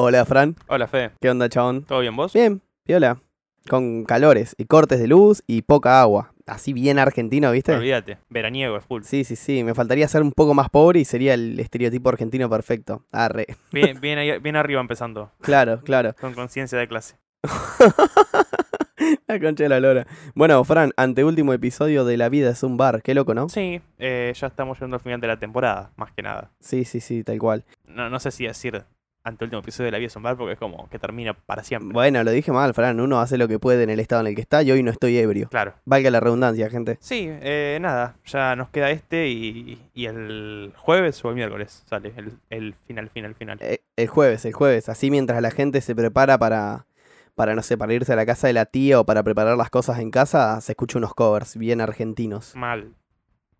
Hola, Fran. Hola, Fede. ¿Qué onda, chabón? ¿Todo bien vos? Bien, viola. Con calores y cortes de luz y poca agua. Así bien argentino, ¿viste? Olvídate. Veraniego es full. Sí, sí, sí. Me faltaría ser un poco más pobre y sería el estereotipo argentino perfecto. Arre. Bien, bien, ahí- bien arriba empezando. Claro, claro. Con conciencia de clase. La concha de la lora. Bueno, Fran, anteúltimo episodio de La vida es un bar. Qué loco, ¿no? Sí, eh, ya estamos llegando al final de la temporada, más que nada. Sí, sí, sí, tal cual. No, no sé si decir ante último episodio de La Vida es un bar porque es como que termina para siempre. Bueno, lo dije mal, Fran. Uno hace lo que puede en el estado en el que está y hoy no estoy ebrio. Claro. Valga la redundancia, gente. Sí, eh, nada, ya nos queda este y, y el jueves o el miércoles sale el, el final, final, final. Eh, el jueves, el jueves. Así mientras la gente se prepara para, para, no sé, para irse a la casa de la tía o para preparar las cosas en casa, se escucha unos covers bien argentinos. Mal.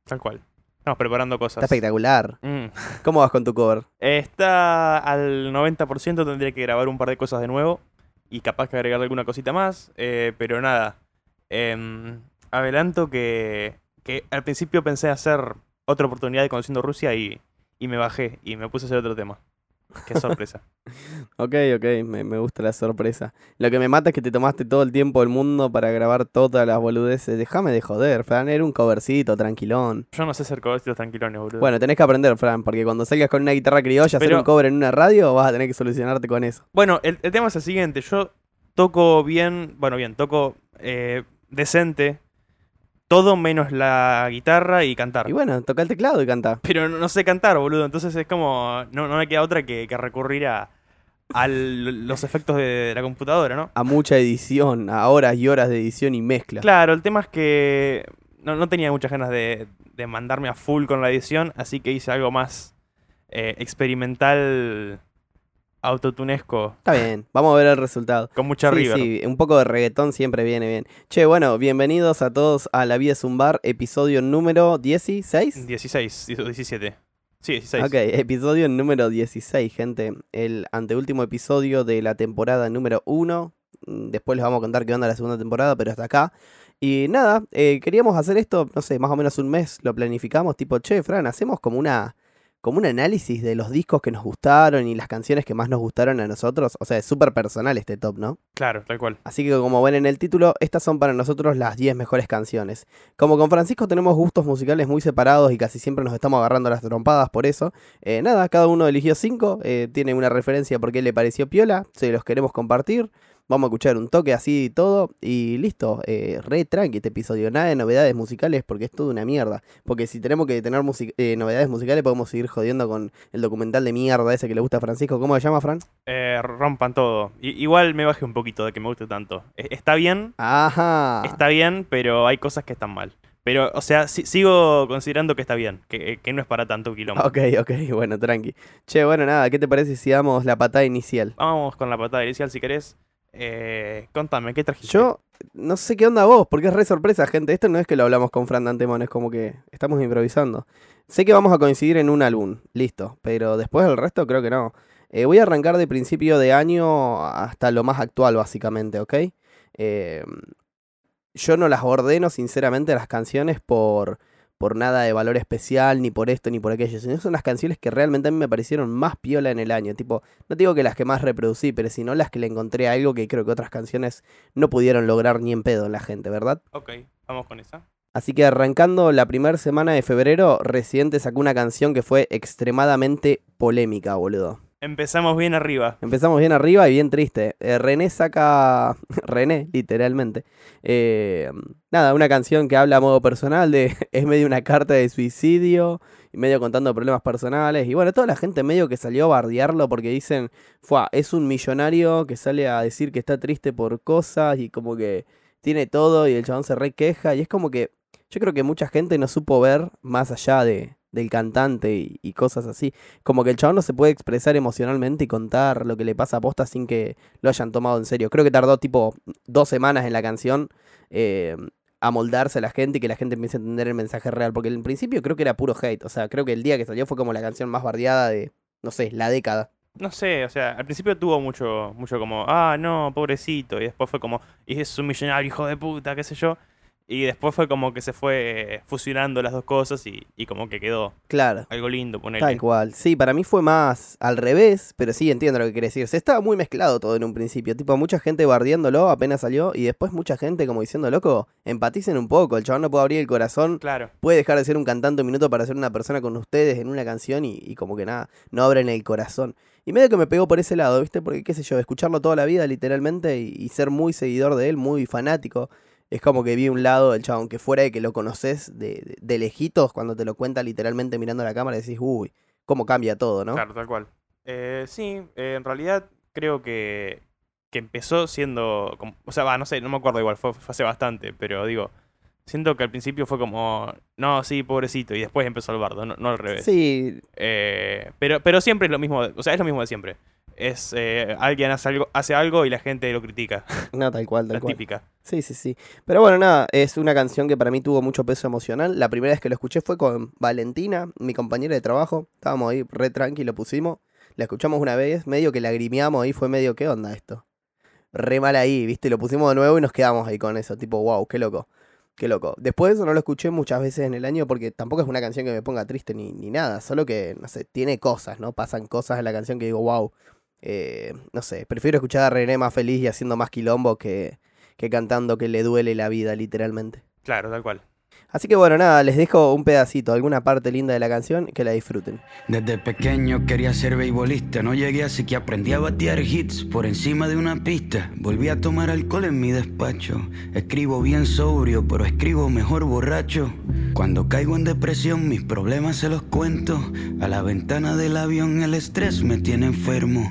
Tal cual. Estamos preparando cosas. Está espectacular. Mm. ¿Cómo vas con tu cover? Está al 90%, tendría que grabar un par de cosas de nuevo y capaz que agregar alguna cosita más, eh, pero nada. Em, adelanto que, que al principio pensé hacer otra oportunidad de Conociendo Rusia y, y me bajé y me puse a hacer otro tema. Qué sorpresa. Ok, ok, me, me gusta la sorpresa. Lo que me mata es que te tomaste todo el tiempo del mundo para grabar todas las boludeces. Déjame de joder, Fran, era un covercito, tranquilón. Yo no sé hacer covercitos tranquilones, boludo. Bueno, tenés que aprender, Fran, porque cuando salgas con una guitarra criolla a hacer un cover en una radio, vas a tener que solucionarte con eso. Bueno, el, el tema es el siguiente. Yo toco bien, bueno, bien, toco eh, decente. Todo menos la guitarra y cantar. Y bueno, toca el teclado y canta. Pero no, no sé cantar, boludo. Entonces es como. No, no me queda otra que, que recurrir a, a los efectos de la computadora, ¿no? A mucha edición, a horas y horas de edición y mezcla. Claro, el tema es que no, no tenía muchas ganas de, de mandarme a full con la edición, así que hice algo más eh, experimental, autotunesco, Está bien, vamos a ver el resultado. con mucha sí, river. sí, un poco de reggaetón siempre viene bien. Che, bueno, bienvenidos a todos a La Vida es un Bar, episodio número 16. 16, 17. Sí, 16. Ok, episodio número 16, gente. El anteúltimo episodio de la temporada número 1. Mm, Después les vamos a contar qué onda la segunda temporada, pero hasta acá. Y nada, eh, queríamos hacer esto, no sé, más o menos un mes lo planificamos, tipo, che, Fran, hacemos como una como un análisis de los discos que nos gustaron y las canciones que más nos gustaron a nosotros. O sea, es súper personal este top, ¿no? Claro, tal cual. Así que como ven en el título, estas son para nosotros las 10 mejores canciones. Como con Francisco tenemos gustos musicales muy separados y casi siempre nos estamos agarrando las trompadas por eso. eh, nada, cada uno eligió 5, tiene una referencia porque le pareció piola, se los queremos compartir. Vamos a escuchar un toque así y todo y listo. eh, re tranqui este episodio, nada de novedades musicales porque es todo una mierda. Porque si tenemos que tener eh, novedades musicales podemos seguir jodiendo con el documental de mierda ese que le gusta a Francisco. ¿Cómo se llama, Fran? Eh, rompan todo. I- igual me bajé un poquito de que me guste tanto. E- Está bien, Ajá. está bien, pero hay cosas que están mal. Pero, o sea, si- sigo considerando que está bien, que, que no es para tanto quilombo. Ok, ok, bueno, tranqui. Che, bueno, nada, ¿qué te parece si damos la patada inicial? Vamos con la patada inicial si querés. Eh, contame, ¿qué trajiste? Yo no sé qué onda vos, porque es re sorpresa, gente. Esto no es que lo hablamos con Fran de antemano, es como que estamos improvisando. Sé que vamos a coincidir en un álbum, listo, pero después del resto creo que no. Eh, voy a arrancar de principio de año hasta lo más actual, básicamente, ¿ok? Eh, yo no las ordeno, sinceramente, las canciones por, por nada de valor especial, ni por esto, ni por aquello, sino son las canciones que realmente a mí me parecieron más piola en el año. Tipo, no digo que las que más reproducí, pero sino las que le encontré algo que creo que otras canciones no pudieron lograr ni en pedo en la gente, ¿verdad? Ok, vamos con esa. Así que arrancando la primera semana de febrero, Residente sacó una canción que fue extremadamente polémica, boludo. Empezamos bien arriba. Empezamos bien arriba y bien triste. Eh, René saca. René, literalmente. eh, nada, una canción que habla a modo personal de. Es medio una carta de suicidio. Y medio contando problemas personales. Y bueno, toda la gente medio que salió a bardearlo porque dicen. Fue, es un millonario que sale a decir que está triste por cosas. Y como que tiene todo. Y el chabón se re queja. Y es como que. Yo creo que mucha gente no supo ver más allá de, del cantante y, cosas así. Como que el chabón no se puede expresar emocionalmente y contar lo que le pasa a posta sin que lo hayan tomado en serio. Creo que tardó tipo dos semanas en la canción eh, a moldarse a la gente y que la gente empiece a entender el mensaje real. Porque en principio creo que era puro hate. O sea, creo que el día que salió fue como la canción más bardeada de, no sé, la década. No sé, o sea, al principio tuvo mucho, mucho como, ah, no, pobrecito. Y después fue como, y es un millonario, hijo de puta, qué sé yo. Y después fue como que se fue fusionando las dos cosas y, y como que quedó Claro. algo lindo, ponerle. Tal cual. Sí, para mí fue más al revés, pero sí entiendo lo que quiere decir. Se estaba muy mezclado todo en un principio. Tipo, mucha gente bardeándolo apenas salió y después mucha gente como diciendo, loco, empaticen un poco. El chabón no puede abrir el corazón. Claro, Puede dejar de ser un cantante un minuto para ser una persona con ustedes en una canción y, y como que nada, no abren el corazón. Y medio que me pegó por ese lado, ¿viste? Porque, qué sé yo, escucharlo toda la vida literalmente y, y ser muy seguidor de él, muy fanático. Es como que vi un lado del chabón que fuera de que lo conoces de, de, de lejitos, cuando te lo cuenta literalmente mirando a la cámara, decís, uy, cómo cambia todo, ¿no? claro, tal cual. Eh, sí, eh, en realidad creo que, que empezó siendo. como- o sea, va, no sé, no me acuerdo igual, fue, fue hace bastante, pero digo. Siento que al principio fue como. No, sí, pobrecito. Y después empezó el bardo, no, no al revés. Sí, Eh, pero, pero siempre es lo mismo. O sea, es lo mismo de siempre. Es eh, alguien hace algo, hace algo y la gente lo critica. no, tal cual, tal La cual. típica. Sí, sí, sí. Pero bueno, nada, es una canción que para mí tuvo mucho peso emocional. La primera vez que lo escuché fue con Valentina, mi compañera de trabajo. Estábamos ahí re tranqui, lo pusimos. La escuchamos una vez, medio que lagrimeamos ahí, fue medio, ¿qué onda esto? Re mal ahí, ¿viste? Lo pusimos de nuevo y nos quedamos ahí con eso, tipo, wow, qué loco. Qué loco. Después de eso no lo escuché muchas veces en el año porque tampoco es una canción que me ponga triste ni, ni nada. Solo que, no sé, tiene cosas, ¿no? Pasan cosas en la canción que digo, wow. Eh, no sé, prefiero escuchar a René más feliz y haciendo más quilombo que, que cantando que le duele la vida, literalmente. Claro, tal cual. Así que bueno, nada, les dejo un pedacito, alguna parte linda de la canción, que la disfruten. Desde pequeño quería ser beisbolista, no llegué así que aprendí a batear hits por encima de una pista. Volví a tomar alcohol en mi despacho. Escribo bien sobrio, pero escribo mejor borracho. Cuando caigo en depresión, mis problemas se los cuento. A la ventana del avión el estrés me tiene enfermo.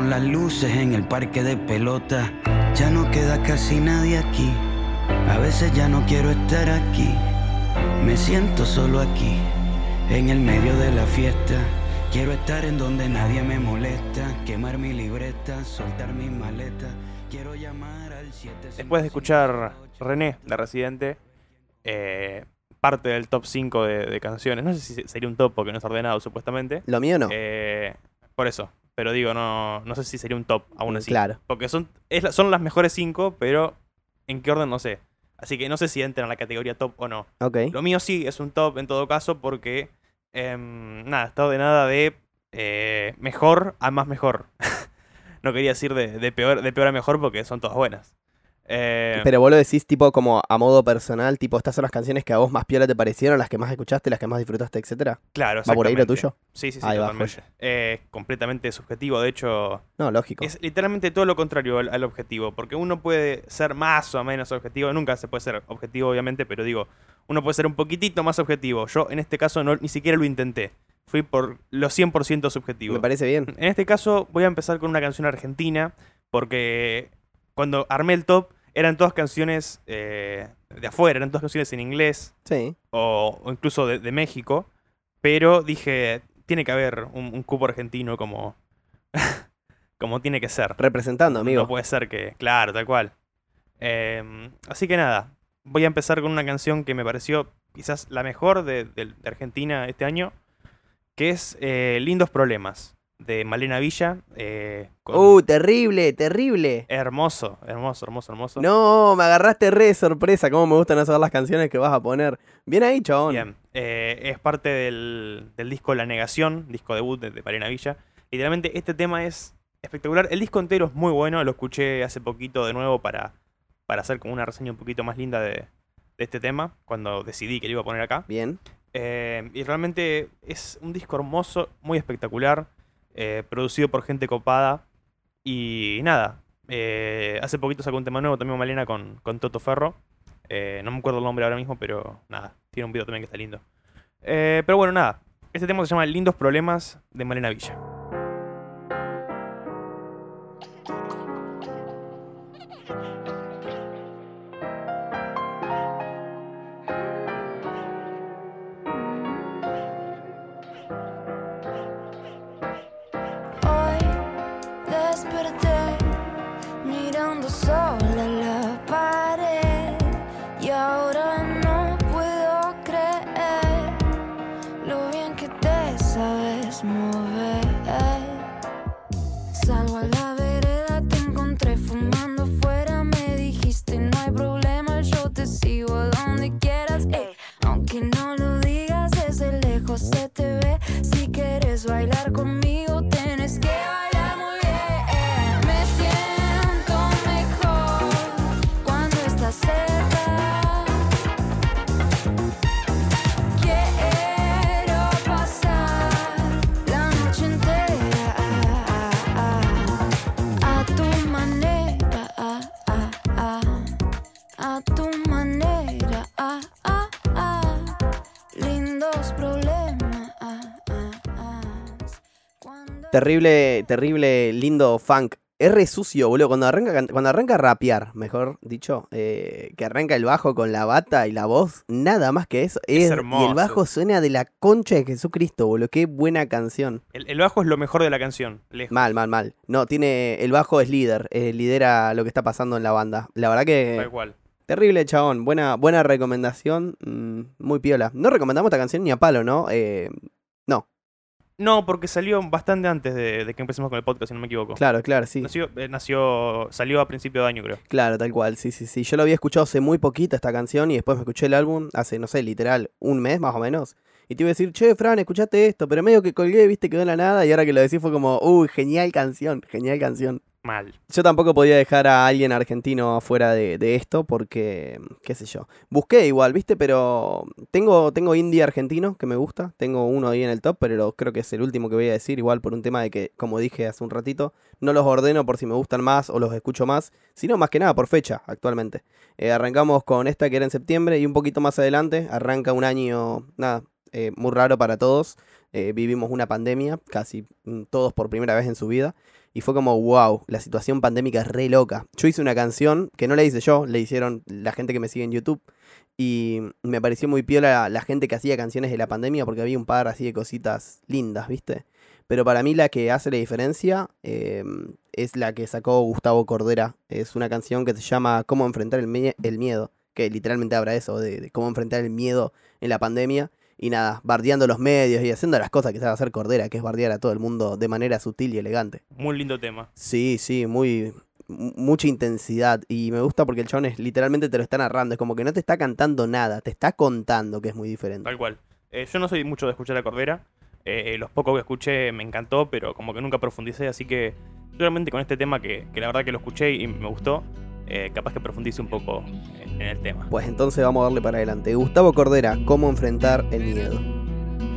las luces en el parque de pelota. Ya no queda casi nadie aquí. A veces ya no quiero estar aquí. Me siento solo aquí, en el medio de la fiesta. Quiero estar en donde nadie me molesta. Quemar mi libreta, soltar mi maleta. Quiero llamar al 7 Después de escuchar René, de Residente, eh, parte del top 5 de, de canciones. No sé si se- sería un top porque no está ordenado supuestamente. Lo mío no. Eh, por eso. Pero digo, no, no sé si sería un top aún así. Claro. Porque son, es son las mejores 5, pero en qué orden no sé. Así que no sé si entran a la categoría top o no. Ok. Lo mío sí es un top en todo caso porque, em, nada, está ordenada de eh, mejor a más mejor. no quería decir de, de peor, de peor a mejor porque son todas buenas. Eh, Pero vos lo decís tipo como a modo personal, tipo estas son las canciones que a vos más piola te parecieron, las que más escuchaste, las que más disfrutaste, etcétera. claro, ¿Va por ahí lo tuyo? Sí, sí, sí, Ahí va, totalmente. Eh, completamente subjetivo. De hecho, No, lógico. es literalmente todo lo contrario al, al objetivo. Porque uno puede ser más o menos objetivo. Nunca se puede ser objetivo, obviamente, pero digo, uno puede ser un poquitito más objetivo. Yo en este caso no, ni siquiera lo intenté. Fui por lo 100% subjetivo. Me parece bien. En este caso voy a empezar con una canción argentina porque cuando armé el top eran todas canciones eh, de afuera, eran todas canciones en inglés Sí. o, o incluso de, de México, pero dije, tiene que haber un, un cupo argentino como, como tiene que ser. Representando, amigo. No puede ser que, claro, tal cual. Em, así que nada, voy a empezar con una canción que me pareció quizás la mejor de, de- de Argentina este año, que es eh, Lindos Problemas, de Malena Villa. eh, con- Uh, terrible, terrible. hermoso, hermoso, hermoso, hermoso. No, me agarraste re de sorpresa. Cómo me gustan saber las canciones que vas a poner. Bien ahí, chabón. Bien, eh, es parte del, del disco La Negación, disco debut de, de Malena Villa. Literalmente este tema es espectacular. El disco entero es muy bueno, lo escuché hace poquito de nuevo para, para hacer como una reseña un poquito más linda de, de este tema, cuando decidí que lo iba a poner acá. Bien. Eh, y realmente es un disco hermoso, muy espectacular, eh, producido por gente copada. Y nada, eh, hace poquito sacó un tema nuevo también Malena con, con Toto Ferro. Eh, no me acuerdo el nombre ahora mismo, pero nada, tiene un video también que está lindo. Pero bueno, nada, este tema se llama Lindos Problemas de Malena Villa. Terrible, terrible, lindo funk. Es re sucio, boludo. Cuando arranca, cuando arranca a rapear, mejor dicho, eh, que arranca el bajo con la bata y la voz, nada más que eso. Es y el hermoso. bajo suena de la concha de Jesucristo, boludo. Qué buena canción. El, el bajo es lo mejor de la canción. lejos. Mal, mal, mal. No, tiene. El bajo es líder, eh, lidera lo que está pasando en la banda. La verdad Tal que. cual. Terrible, chabón. Buena, buena recomendación. mm, muy piola. No recomendamos esta canción ni a palo, ¿no? Eh, No, porque salió bastante antes de, de que empecemos con el podcast, si no me equivoco. claro, claro, sí. Nació, eh, nació, salió a principio de año, creo. Claro, tal cual, sí, sí, sí. Yo lo había escuchado hace muy poquito esta canción y después me escuché el álbum hace, no sé, literal, un mes más o menos. Y te iba a decir, che, Fran, escuchaste esto, pero medio que colgué, viste, quedó en la nada y ahora que lo decís fue como, uy, genial canción, genial canción. Yo tampoco podía dejar a alguien argentino afuera de, de esto porque, qué sé yo. Busqué igual, viste, pero tengo, tengo indie argentino que me gusta. Tengo uno ahí en el top, pero creo que es el último que voy a decir. Igual por un tema de que, como dije hace un ratito, no los ordeno por si me gustan más o los escucho más, sino más que nada por fecha actualmente. Eh, arrancamos con esta que era en septiembre y un poquito más adelante arranca un año, nada, eh, muy raro para todos. Eh, vivimos una pandemia, casi mm, todos por primera vez en su vida. Y fue como, wow, la situación pandémica es re loca. Yo hice una canción que no la hice yo, la hicieron la gente que me sigue en YouTube. Y me pareció muy piola la, gente que hacía canciones de la pandemia porque había un par así de cositas lindas, ¿viste? Pero para mí la que hace la diferencia eh, es la que sacó Gustavo Cordera. Es una canción que se llama Cómo enfrentar el, mie- el miedo. Que literalmente habla eso, de cómo enfrentar el miedo en la pandemia. Y nada, bardeando los medios y haciendo las cosas que sabe hacer Cordera, que es bardear a todo el mundo de manera sutil y elegante. Muy lindo tema. Sí, sí, muy. mu- mucha intensidad. Y me gusta porque el chabón es literalmente te lo está narrando. Es como que no te está cantando nada, te está contando que es muy diferente. Tal cual. Eh, yo no soy mucho de escuchar a Cordera. Eh, los pocos que escuché me encantó, pero como que nunca profundicé, así que seguramente con este tema que, que la verdad que lo escuché y me gustó, eh, capaz que profundice un poco en, en el tema. Pues entonces vamos a darle para adelante. Gustavo Cordera, ¿cómo enfrentar el miedo?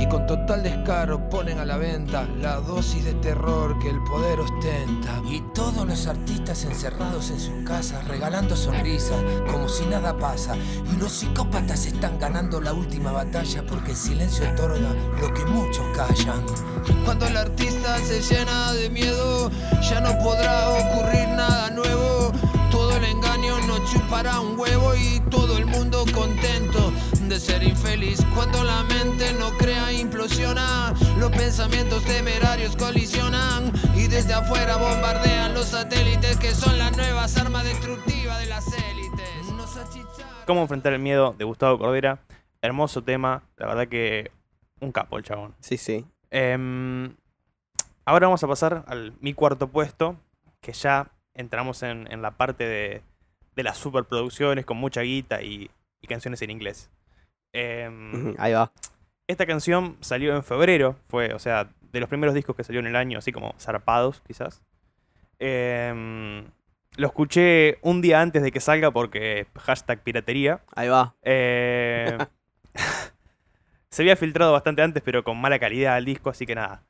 Y con total descaro ponen a la venta la dosis de terror que el poder ostenta. Y todos los artistas encerrados en sus casas, regalando sonrisas, como si nada pasa. Y los psicópatas están ganando la última batalla porque el silencio otorga lo que muchos callan. Cuando el artista se llena de miedo, ya no podrá ocurrir nada nuevo. Todo el engaño no chupará un huevo y todo el mundo contento. De ser infeliz. Cuando la mente no crea, implosiona. Los pensamientos temerarios colisionan. Y desde afuera bombardean los satélites que son las nuevas armas destructivas de las élites. Nos achicharon. ¿Cómo enfrentar el miedo de Gustavo Cordera? Hermoso tema, la verdad que un capo el chabón. Sí, sí. Em, ahora vamos a pasar al mi cuarto puesto, que ya entramos en, en la parte de, de las superproducciones con mucha guita y, y canciones en inglés. Em, Ahí va. esta canción salió en febrero, fue, o sea, de los primeros discos que salió en el año, así como zarpados, quizás. Em, lo escuché un día antes de que salga porque hashtag piratería. Ahí va. Eh, se había filtrado bastante antes, pero con mala calidad el disco, así que nada.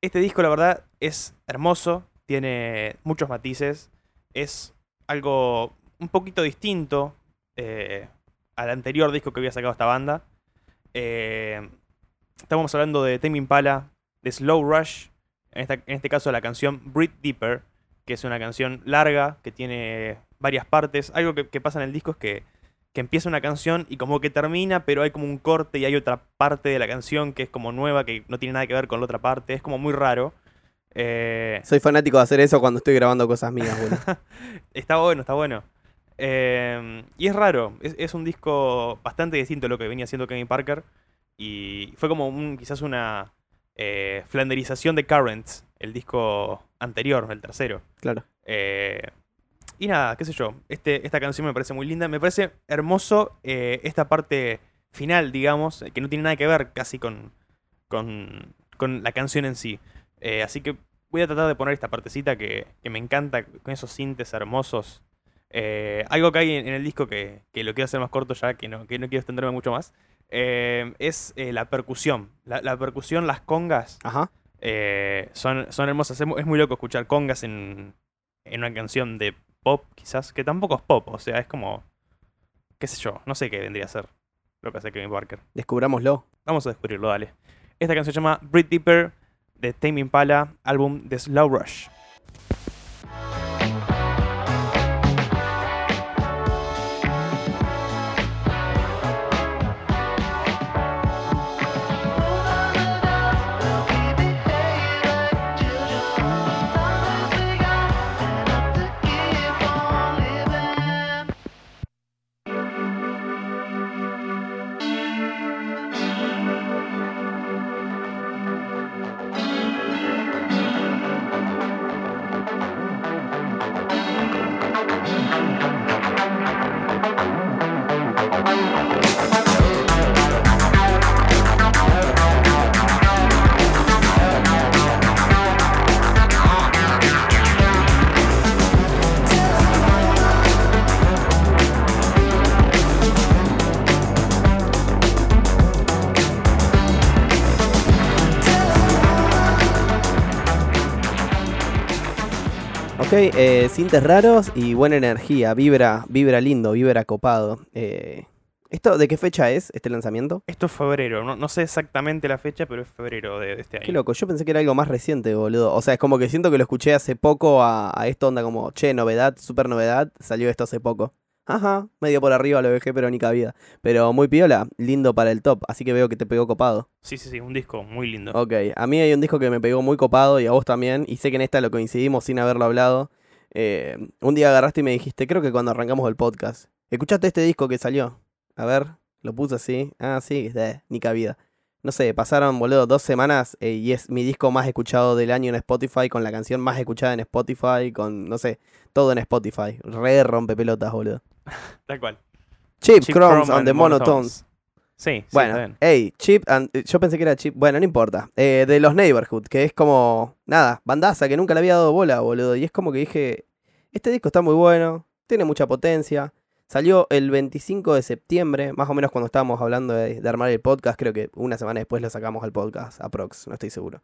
Este disco, la verdad, es hermoso, tiene muchos matices, es algo un poquito distinto eh, al anterior disco que había sacado esta banda. Eh, estamos hablando de Tame Impala, de Slow Rush, en, esta- en este caso la canción Breathe Deeper, que es una canción larga, que tiene varias partes. Algo que, que pasa en el disco es que, que empieza una canción y como que termina, pero hay como un corte y hay otra parte de la canción que es como nueva, que no tiene nada que ver con la otra parte. Es como muy raro. Eh, Soy fanático de hacer eso cuando estoy grabando cosas mías. Está bueno, está bueno. Eh, y es raro, es, es un disco bastante distinto a lo que venía haciendo Kevin Parker. Y fue como un, quizás una eh, flanderización de Currents, el disco anterior, el tercero. Claro. Eh, y nada, qué sé yo, este, esta canción me parece muy linda. Me parece hermoso eh, esta parte final, digamos, que no tiene nada que ver casi con, con, con la canción en sí. Así que voy a tratar de poner esta partecita que, que me encanta, con esos sintes hermosos. Eh, algo que hay en, el disco que, que lo quiero hacer más corto ya, que no, que no quiero extenderme mucho más, eh, es eh, la percusión. La, la percusión, las congas, Ajá. son, son hermosas. Es muy loco escuchar congas en, en una canción de pop, quizás, que tampoco es pop, o sea, es como, qué sé yo, no sé qué vendría a ser lo que hace Kevin Parker. Descubrámoslo. Vamos a descubrirlo, dale. Esta canción se llama Breathe Deeper de Tame Impala, álbum de Slow Rush. Ok, eh, sintes raros y buena energía. Vibra, vibra lindo, vibra copado. Eh, ¿Esto de qué fecha es este lanzamiento? Esto es febrero, no, no sé exactamente la fecha, pero es febrero de, de este año. Qué loco, yo pensé que era algo más reciente, boludo. O sea, es como que siento que lo escuché hace poco a, a esto onda como, che, novedad, super novedad, salió esto hace poco. Ajá, medio por arriba lo dejé, pero ni cabida. Pero muy piola, lindo para el top, así que veo que te pegó copado. Sí, sí, sí, un disco muy lindo. Ok, a mí hay un disco que me pegó muy copado y a vos también, y sé que en esta lo coincidimos sin haberlo hablado. Eh, un día agarraste y me dijiste, creo que cuando arrancamos el podcast, ¿escuchaste este disco que salió? A ver, lo puse así. Ah, sí, de, ni cabida. No sé, pasaron, boludo, dos semanas eh, y es mi disco más escuchado del año en Spotify, con la canción más escuchada en Spotify, con, no sé, todo en Spotify. Re rompe pelotas, boludo. Tal cual. Chip, Chip Crumbs Chrome and the Monotones. Sí, sí, Bueno, está bien. hey, Chip, and- eh, yo pensé que era Chip, bueno, no importa. Eh, de los Neighborhood, que es como, nada, bandaza que nunca le había dado bola, boludo. Y es como que dije, este disco está muy bueno, tiene mucha potencia. Salió el 25 de septiembre, más o menos cuando estábamos hablando de, de armar el podcast, creo que una semana después lo sacamos al podcast, aprox, no estoy seguro.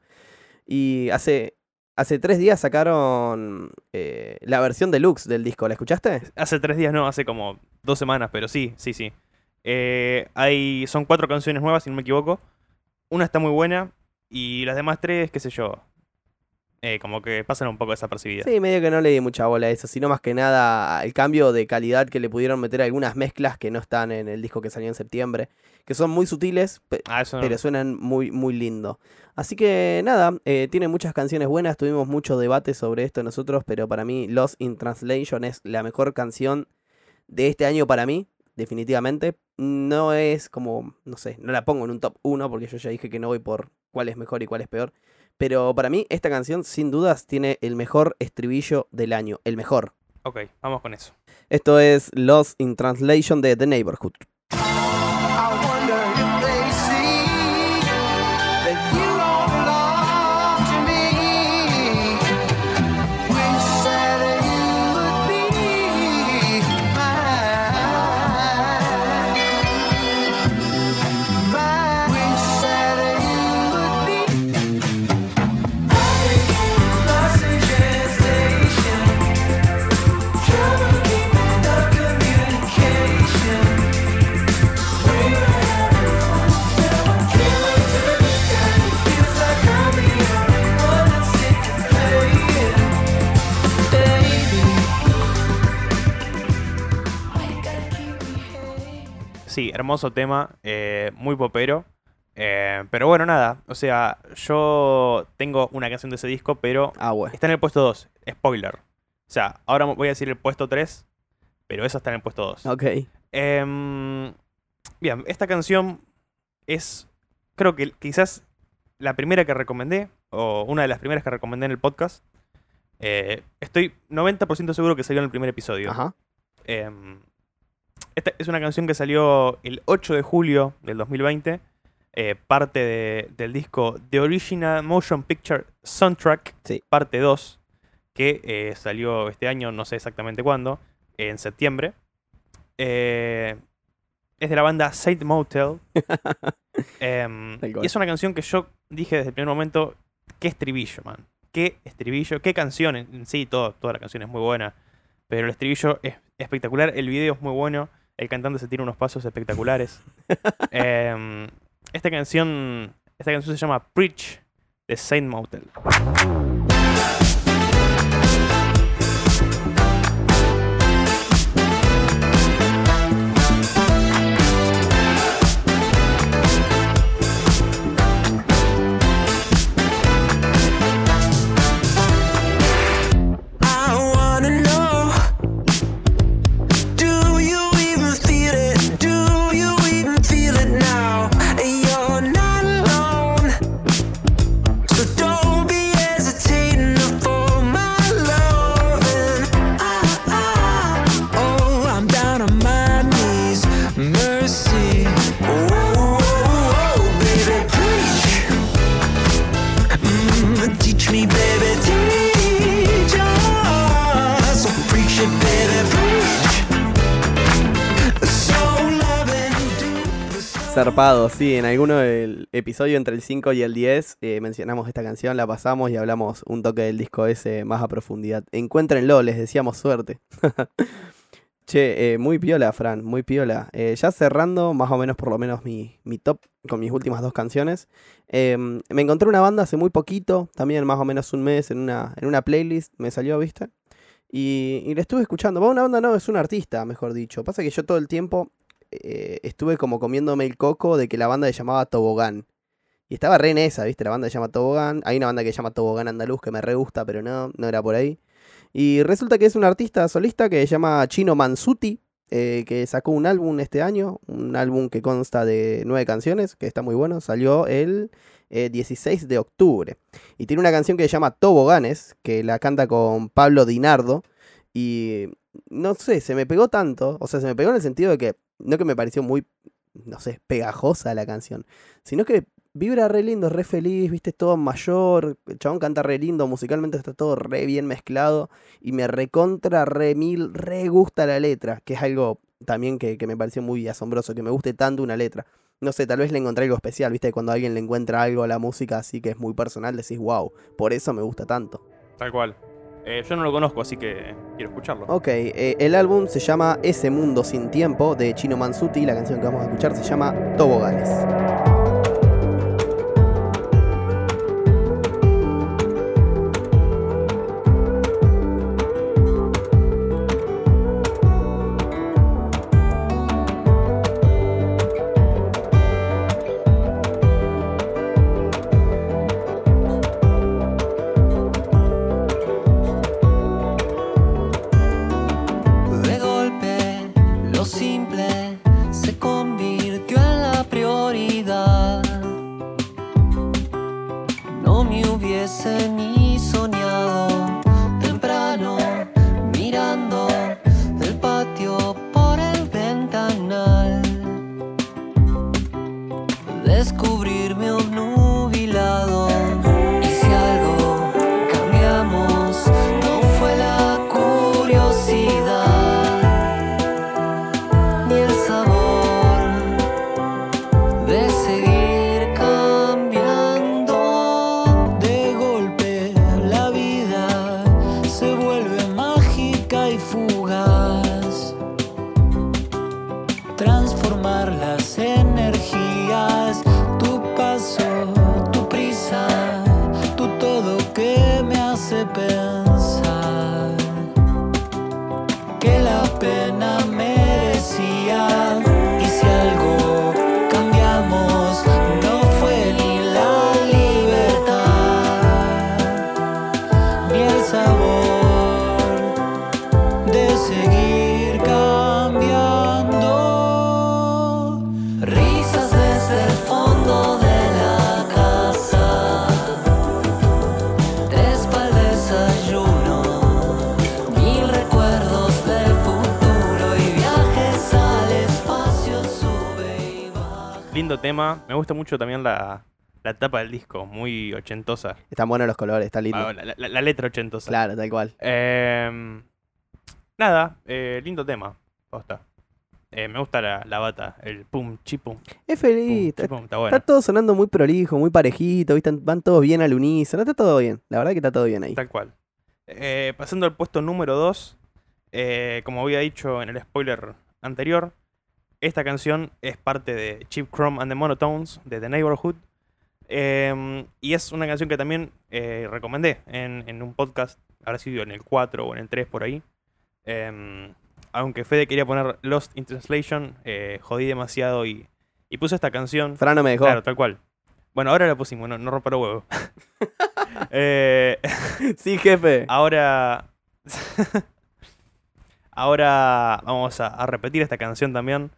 Y hace, hace tres días sacaron eh, la versión deluxe del disco, ¿la escuchaste? Hace tres días, no, hace como dos semanas, pero sí, sí, sí. Eh, hay, son cuatro canciones nuevas, si no me equivoco. Una está muy buena y las demás tres, qué sé yo. Eh, como que pasan un poco desapercibidas. Sí, medio que no le di mucha bola a eso, sino más que nada el cambio de calidad que le pudieron meter a algunas mezclas que no están en el disco que salió en septiembre, que son muy sutiles, pe- Ah, no. pero suenan muy, muy lindo. Así que nada, eh, tiene muchas canciones buenas, tuvimos mucho debate sobre esto nosotros, pero para mí Lost in Translation es la mejor canción de este año para mí, definitivamente. No es como, no sé, no la pongo en un top 1 porque yo ya dije que no voy por cuál es mejor y cuál es peor. Pero para mí esta canción sin dudas tiene el mejor estribillo del año, el mejor. Ok, vamos con eso. Esto es Lost in Translation de The Neighborhood. Hermoso tema, eh, muy popero. eh, pero bueno, nada. O sea, yo tengo una canción de ese disco, pero Ah, bueno. está en el puesto 2. Spoiler. O sea, ahora voy a decir el puesto 3, pero esa está en el puesto 2. Ok. Em, bien, esta canción es, creo que quizás la primera que recomendé, o una de las primeras que recomendé en el podcast. Eh, estoy 90% seguro que salió en el primer episodio. Ajá. Em, esta es una canción que salió el 8 de julio del 2020, eh, parte de- del disco The Original Motion Picture Soundtrack, Sí. parte 2, que eh, salió este año, no sé exactamente cuándo, en septiembre. Eh, es de la banda Saint Motel. Em, y es una canción que yo dije desde el primer momento, qué estribillo, man. Qué estribillo, qué canción en en sí, todo, toda la canción es muy buena. Pero el estribillo es espectacular, el video es muy bueno, el cantante se tira unos pasos espectaculares. Em, esta canción. Esta canción se llama Preach de Saint Motel. Zarpado, sí, en alguno del episodio entre el 5 y el 10 eh, mencionamos esta canción, la pasamos y hablamos un toque del disco ese más a profundidad. Encuéntrenlo, les decíamos suerte. che, eh, muy piola, Fran, muy piola. Eh, ya cerrando más o menos por lo menos mi, mi top con mis últimas dos canciones. eh, me encontré una banda hace muy poquito, también más o menos un mes en una, en una playlist, me salió, ¿viste? Y, y la estuve escuchando. Va, una banda no, es un artista, mejor dicho. Pasa que yo todo el tiempo eh, estuve como comiéndome el coco de que la banda se llamaba Tobogán. Y estaba re en esa, ¿viste? La banda se llama Tobogán. Hay una banda que se llama Tobogán Andaluz que me re gusta, pero no, no era por ahí. Y resulta que es un artista solista que se llama Chino Mansuti, eh, que sacó un álbum este año, un álbum que consta de nueve canciones, que está muy bueno. Salió el eh, 16 de octubre. Y tiene una canción que se llama Toboganes, que la canta con Pablo Dinardo. Y no sé, se me pegó tanto. O sea, se me pegó en el sentido de que no que me pareció muy, no sé, pegajosa la canción, sino que vibra re lindo, re feliz, viste, todo mayor, el chabón canta re lindo, musicalmente está todo re bien mezclado y me recontra, re mil, re gusta la letra, que es algo también que, que me pareció muy asombroso, que me guste tanto una letra. No sé, tal vez le encontré algo especial, viste, cuando alguien le encuentra algo a la música así que es muy personal, decís, wow, por eso me gusta tanto. Tal cual. Eh, yo no lo conozco, así que quiero escucharlo. Ok, eh, el álbum se llama Ese Mundo Sin Tiempo de Chino Mansuti. La canción que vamos a escuchar se llama Toboganes. Tema. Me gusta mucho también la, la tapa del disco, muy ochentosa. Están buenos los colores, está lindo. Ah, la, la- la letra ochentosa. Claro, tal cual. Em, nada, eh, lindo tema. Posta. Eh, me gusta la, la bata, el pum, chipum. Es feliz. Chipum, está bueno. está todo sonando muy prolijo, muy parejito, ¿viste? Van todos bien al unísono. Está todo bien. La verdad que está todo bien ahí. Tal cual. Eh, pasando al puesto número 2, como había dicho en el spoiler anterior, esta canción es parte de Chip Chrome and the Monotones de The Neighborhood. Em, y es una canción que también eh, recomendé en, en un podcast, habrá sido en el 4 o en el 3 por ahí. Em, aunque Fede quería poner Lost in Translation, eh, jodí demasiado y, y puse esta canción. Fran no me dejó. Claro, tal cual. Bueno, ahora la pusimos, no, no rompa los huevos. Eh, Sí, jefe. Ahora. Ahora vamos a, a repetir esta canción también.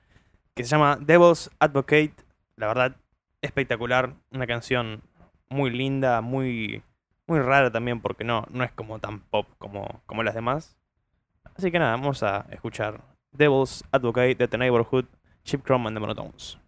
Que se llama Devil's Advocate. La verdad, espectacular. Una canción muy linda, muy. Muy rara también, porque no, no es como tan pop como, como las demás. Así que nada, vamos a escuchar Devil's Advocate de The Neighborhood, Chip Chrome and the Monotones.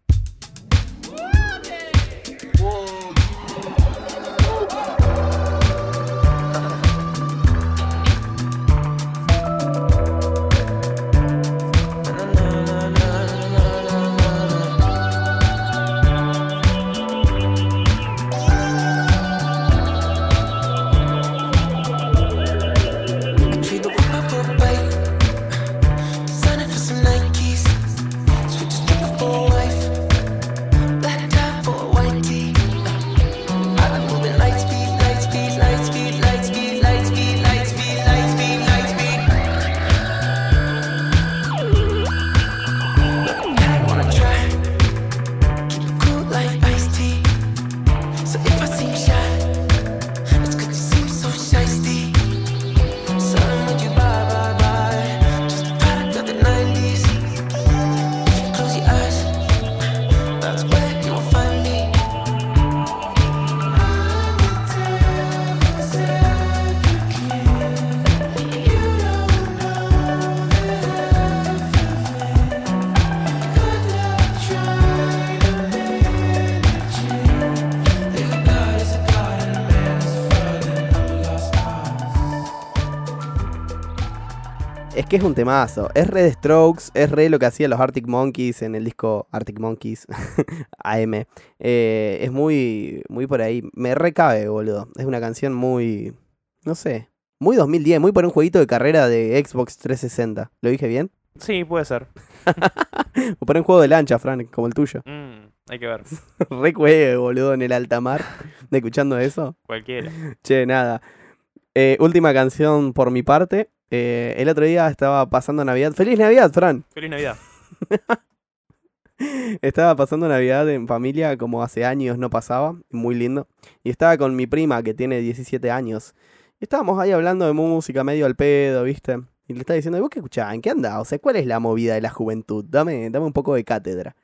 Que es un temazo. Es re de Strokes, es re lo que hacían los Arctic Monkeys en el disco Arctic Monkeys AM. Eh, es muy, muy por ahí. Me recabe, boludo. Es una canción muy, no sé, muy 2010, muy por un jueguito de carrera de Xbox 360. ¿Lo dije bien? Sí, puede ser. O para un juego de lancha, Fran, como el tuyo. Mm, hay que ver. Re juegue, boludo, en el alta mar. de escuchando eso. Cualquiera. Che, nada. Eh, última canción por mi parte. Eh, el otro día estaba pasando Navidad. ¡Feliz Navidad, Fran! Feliz Navidad. Estaba pasando Navidad en familia como hace años no pasaba, muy lindo. Y estaba con mi prima que tiene 17 años. Y estábamos ahí hablando de música medio al pedo, ¿viste? Y le estaba diciendo, ¿y vos qué escuchás? ¿En qué andás? O sea, ¿cuál es la movida de la juventud? Dame, dame un poco de cátedra.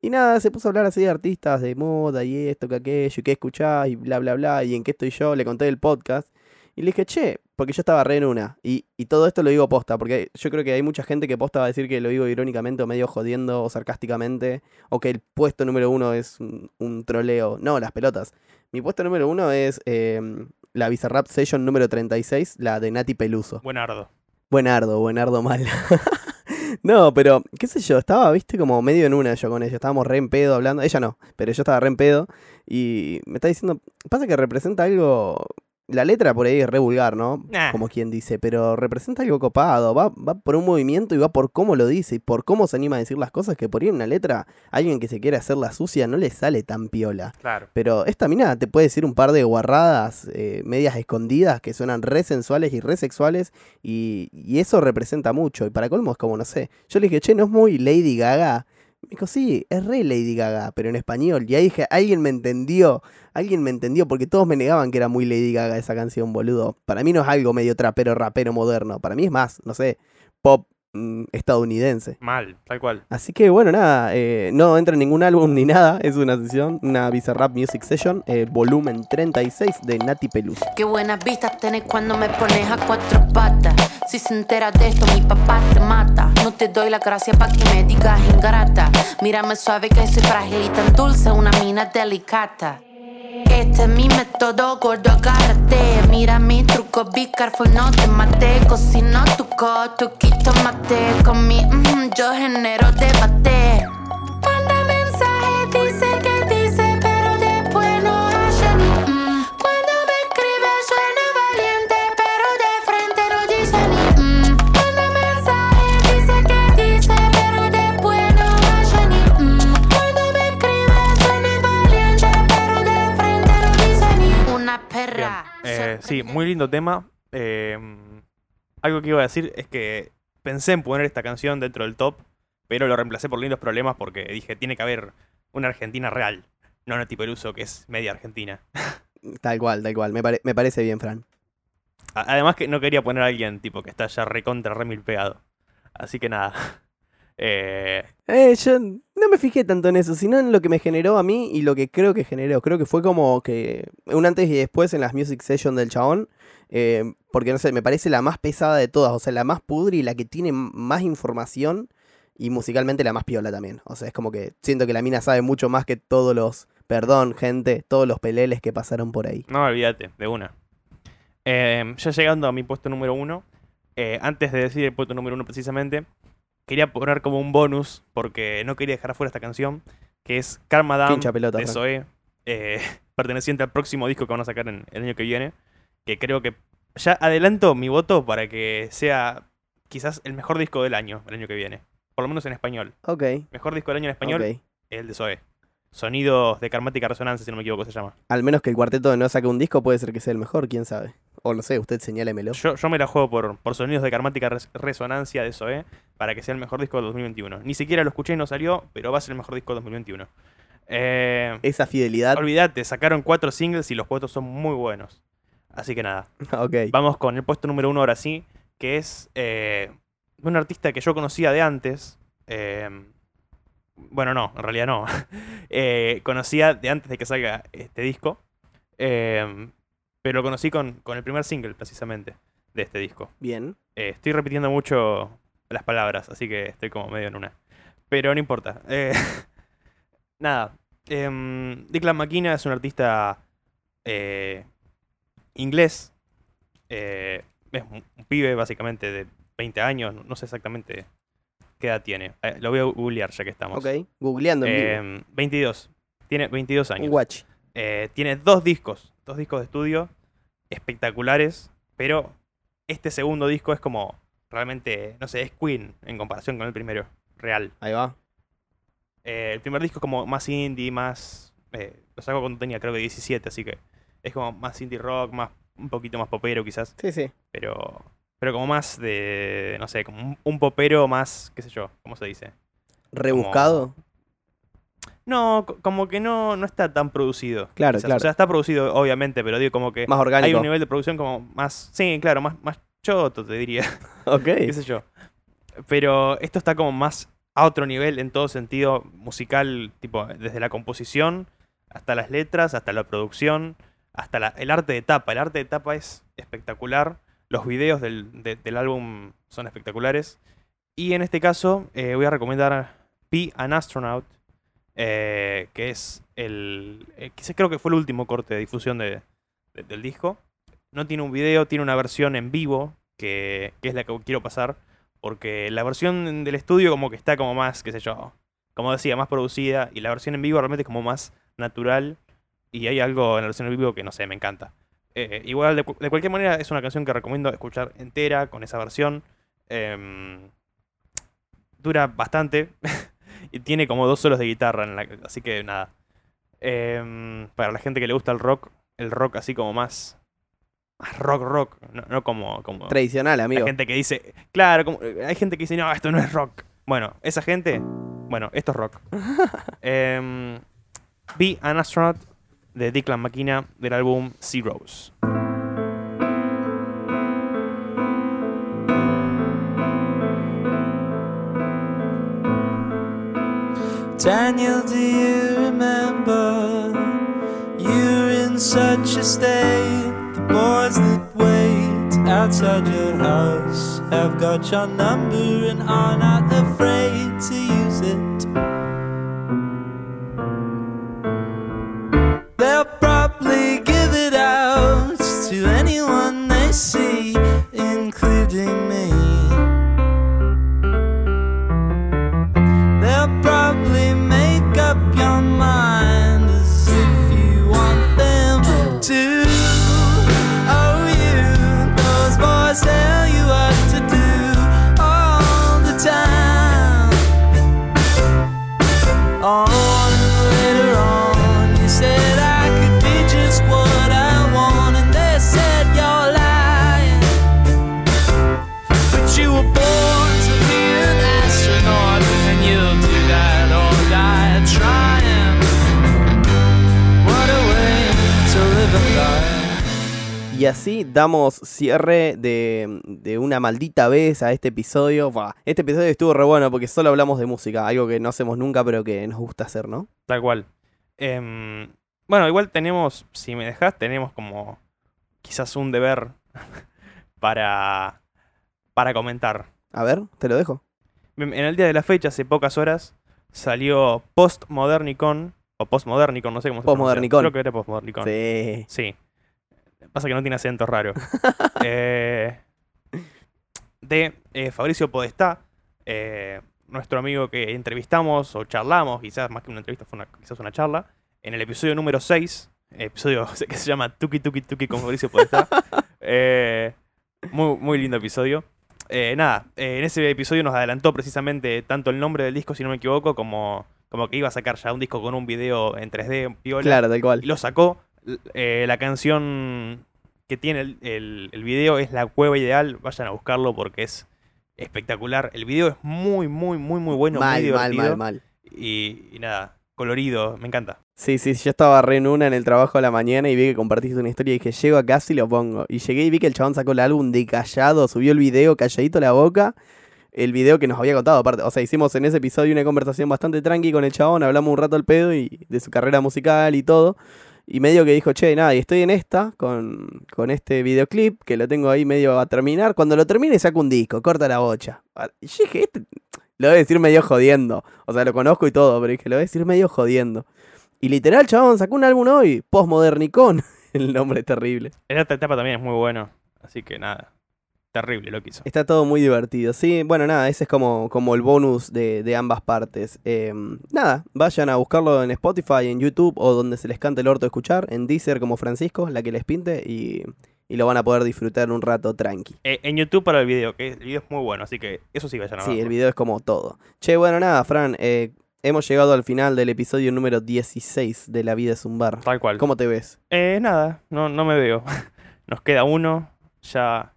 Y nada, se puso a hablar así de artistas, de moda y esto, que aquello, y qué escuchás, y bla, bla, bla, y en qué estoy yo, le conté el podcast. Y le dije, che, porque yo estaba re en una. Y, y todo esto lo digo posta, porque yo creo que hay mucha gente que posta va a decir que lo digo irónicamente o medio jodiendo o sarcásticamente, o que el puesto número uno es un, un troleo. No, las pelotas. Mi puesto número uno es em, la Bizarrap Session número 36, la de Nati Peluso. Buenardo. Buenardo, buenardo mal. no, pero, qué sé yo, estaba, viste, como medio en una yo con ella. Estábamos re en pedo hablando. Ella no, pero yo estaba re en pedo. Y me está diciendo, pasa que representa algo. La letra por ahí es re vulgar, ¿no? Nah. Como quien dice, pero representa algo copado. Va, va por un movimiento y va por cómo lo dice y por cómo se anima a decir las cosas. Que por ahí en una letra, alguien que se quiere hacer la sucia no le sale tan piola. Claro. Pero esta mina te puede decir un par de guarradas eh, medias escondidas que suenan re sensuales y re sexuales y, y eso representa mucho. Y para colmo es como, no sé, yo le dije, che, ¿no es muy Lady Gaga? Dijo, sí, es re Lady Gaga, pero en español. Y ahí dije, alguien me entendió, alguien me entendió, porque todos me negaban que era muy Lady Gaga esa canción, boludo. Para mí no es algo medio trapero, rapero moderno. Para mí es más, no sé, pop estadounidense. Mal, tal cual. Así que bueno, nada, eh, no entra en ningún álbum ni nada, es una sesión, una Bizarrap Music Session, eh, volumen 36 de Nati Peluso. Qué buenas vistas tenés cuando me pones a cuatro patas. Si se entera de esto, mi papá te mata. No te doy la gracia pa' que me digas ingrata. Mírame suave que soy frágil y tan dulce, una mina delicata. Este es mi método, gordo, agárrate. Mira mi truco, be careful, no te mate. Cocino tu coto, quito mate. Con mi mm, yo genero debate. Eh, sí, muy lindo tema. Eh, algo que iba a decir es que pensé en poner esta canción dentro del top, pero lo reemplacé por lindos problemas porque dije, tiene que haber una Argentina real, no Nati Peluso, que es media argentina. Tal cual, tal cual, me, pare- me parece bien, Fran. Además que no quería poner a alguien tipo que está ya recontra remil pegado. Así que nada. Eh, Eh, yo no me fijé tanto en eso, sino en lo que me generó a mí y lo que creo que generó. Creo que fue como que un antes y después en las music session del chabón. eh, porque no sé, me parece la más pesada de todas, o sea, la más pudri y la que tiene más información y musicalmente la más piola también. O sea, es como que siento que la mina sabe mucho más que todos los, perdón, gente, todos los peleles que pasaron por ahí. no, olvídate, de una. Eh, ya llegando a mi puesto número uno, eh, antes de decir el puesto número uno precisamente, quería poner como un bonus, porque no quería dejar afuera esta canción, que es Karma Down pelota, de. Zoé, eh, perteneciente al próximo disco que van a sacar en el año que viene, que creo que ya adelanto mi voto para que sea quizás el mejor disco del año, el año que viene. Por lo menos en español. Ok, Mejor disco del año en español ok. es el de Zoé. Sonidos de Karmática Resonancia, si no me equivoco, se llama. Al menos que el cuarteto no saque un disco, puede ser que sea el mejor, quién sabe. O no sé, usted señálemelo. Yo, yo me la juego por, por Sonidos de Karmática Res- Resonancia de Zoé para que sea el mejor disco de 2021. Ni siquiera lo escuché y no salió, pero va a ser el mejor disco de 2021. Eh, Esa fidelidad. olvídate, sacaron cuatro singles y los cuatro son muy buenos. Así que nada, ok. vamos con el puesto número uno ahora sí, que es eh, un artista que yo conocía de antes. eh, bueno, no, en realidad no. Eh, conocía de antes de que salga este disco. Eh, pero lo conocí con, con el primer single, precisamente, de este disco. Bien. Eh, estoy repitiendo mucho las palabras, así que estoy como medio en una. Pero no importa. Eh, nada. em, Declan McKenna es un artista eh, inglés. eh, es un, un pibe, básicamente, de 20 años. No sé exactamente qué edad tiene. Eh, lo voy a googlear ya que estamos. Ok. Googleando en vivo. Em, 22. Tiene 22 Un años. watch. Eh, tiene dos discos, dos discos de estudio espectaculares, pero este segundo disco es como realmente, no sé, es Queen en comparación con el primero, real. Ahí va. Eh, el primer disco es como más indie, más... eh, lo saco cuando tenía creo que 17, así que es como más indie rock, más un poquito más popero quizás, Sí, sí. pero pero como más de, no sé, como un, un popero más, qué sé yo, ¿cómo se dice? Rebuscado. No, co- como que no, no está tan producido. Claro, quizás. claro. O sea, está producido, obviamente, pero digo como que Más hay orgánico. un nivel de producción como más. Sí, claro, más, más choto, te diría. Ok. qué sé yo. Pero esto está como más a otro nivel en todo sentido musical, tipo desde la composición hasta las letras, hasta la producción, hasta la- el arte de tapa. El arte de tapa es espectacular. Los videos del, de- del álbum son espectaculares. Y en este caso eh, voy a recomendar Be an Astronaut, eh, que es el... eh, quizás creo que fue el último corte de difusión de- de- del disco. No tiene un video, tiene una versión en vivo, que, que es la que quiero pasar. Porque la versión del estudio como que está como más, qué sé yo, como decía, más producida. Y la versión en vivo realmente es como más natural. Y hay algo en la versión en vivo que no sé, me encanta. Eh, igual, de cualquier manera, es una canción que recomiendo escuchar entera con esa versión. Em, dura bastante. y tiene como dos solos de guitarra. en la- así que nada. Em, para la gente que le gusta el rock, el rock así como más. Más rock, rock. No, no como. como Tradicional, amigo. gente que dice. Claro, como- eh, hay gente que dice, no, esto no es rock. Bueno, esa gente. Bueno, esto es rock. Em, Be an Astronaut de Declan McKenna del álbum Zeros. Daniel, do you remember? You're in such a state. The boys that wait outside your house have got your number and are not afraid Y así damos cierre de, de una maldita vez a este episodio. Buah, este episodio estuvo re bueno porque solo hablamos de música, algo que no hacemos nunca pero que nos gusta hacer, ¿no? Tal cual. Em, bueno, igual tenemos, si me dejas, tenemos como quizás un deber para, para comentar. A ver, te lo dejo. En el día de la fecha, hace pocas horas, salió Postmodernicon, o Postmodernicon, no sé cómo se pronuncia. Postmodernicon. Creo que era Postmodernicon. Sí. Sí. Pasa que no tiene acento raro. Eh, de eh, Fabricio Podestá, eh, nuestro amigo que entrevistamos o charlamos, quizás más que una entrevista, fue una, quizás una charla, en el episodio número 6, episodio que se llama Tuki Tuki Tuki con Fabricio Podestá. Muy, muy lindo episodio. Nada, en ese episodio nos adelantó precisamente tanto el nombre del disco, si no me equivoco, como, como que iba a sacar ya un disco con un video en 3D, piola Claro, tal cual. y lo sacó. Eh, la canción que tiene el, el- el video es La Cueva Ideal. Vayan a buscarlo porque es espectacular. El video es muy, muy, muy, muy bueno. muy mal, mal, divertido. mal, mal. Y, y nada, colorido. Me encanta. Sí, sí, yo estaba re en una en el trabajo a la mañana y vi que compartiste una historia y dije, llego a casa y lo pongo. Y llegué y vi que el chabón sacó el álbum de callado, subió el video calladito la boca. El video que nos había contado, aparte. O sea, hicimos en ese episodio una conversación bastante tranqui con el chabón, hablamos un rato al pedo y de su carrera musical y todo. Y medio que dijo, che, nada, y estoy en esta con, con este videoclip que lo tengo ahí medio a terminar. Cuando lo termine saco un disco, corta la bocha. Ah, Y dije, este lo voy a decir medio jodiendo. O sea, lo conozco y todo, pero dije, lo voy a decir medio jodiendo. Y literal, chabón, sacó un álbum hoy, Postmodernicon. El nombre es terrible. En esta etapa también es muy bueno. Así que nada, terrible lo que hizo. Está todo muy divertido. Sí, bueno, nada, ese es como, como el bonus de, de ambas partes. Eh, nada, vayan a buscarlo en Spotify, en YouTube o donde se les cante el orto escuchar. En Deezer como Francisco, la que les pinte. Y, y lo van a poder disfrutar un rato tranqui. Eh, en YouTube para el video, que el video es muy bueno. Así que eso sí vayan a Sí, el video es como todo. Che, bueno, nada, Fran, eh, hemos llegado al final del episodio número 16 de La vida es un bar. Tal cual. ¿Cómo te ves? Eh, nada, no, no me veo. Nos queda uno. Ya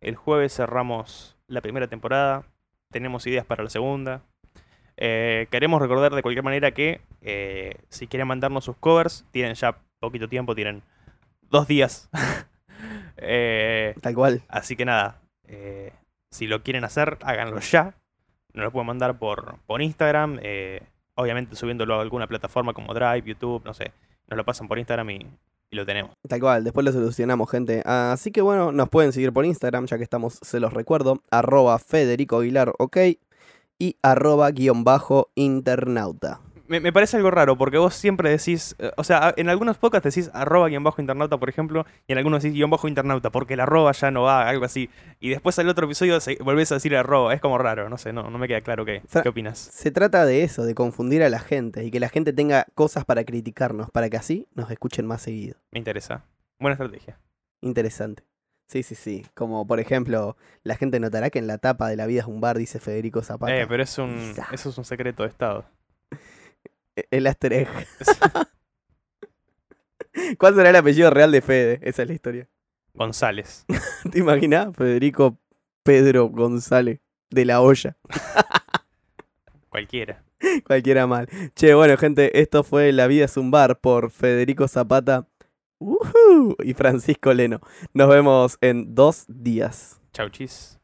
el jueves cerramos la primera temporada. Tenemos ideas para la segunda. Eh, queremos recordar de cualquier manera que eh, si quieren mandarnos sus covers, tienen ya poquito tiempo, tienen dos días. Eh, Tal cual. así que nada, si lo quieren hacer, háganlo ya. nos lo pueden mandar por, por Instagram, obviamente subiéndolo a alguna plataforma como Drive, YouTube, no sé. Nos lo pasan por Instagram y, y lo tenemos. Tal cual, después lo solucionamos, gente. Así que bueno, nos pueden seguir por Instagram, ya que estamos, se los recuerdo, arroba Federico Aguilar, ok, y arroba guion bajo internauta. Me, me parece algo raro, porque vos siempre decís, eh, o sea, en algunos podcasts decís arroba guion bajo internauta, por ejemplo, y en algunos decís guion bajo internauta, porque el arroba ya no va, algo así. Y después al otro episodio se- volvés a decir arroba, es como raro, no sé, no, no me queda claro qué, qué opinas. Se trata de eso, de confundir a la gente y que la gente tenga cosas para criticarnos, para que así nos escuchen más seguido. Me interesa. Buena estrategia. Interesante. Sí, sí, sí. Como por ejemplo, la gente notará que en la tapa de La vida es un bar, dice Federico Zapata. Eh, pero es un, eso es un secreto de Estado. El easter egg. ¿Cuál será el apellido real de Fede? Esa es la historia. González. ¿Te imaginas? Federico Pedro González de la olla. Cualquiera. Cualquiera mal. Che, bueno, gente, esto fue La vida es un bar por Federico Zapata y Francisco Leno. Nos vemos en dos días. Chau, chis.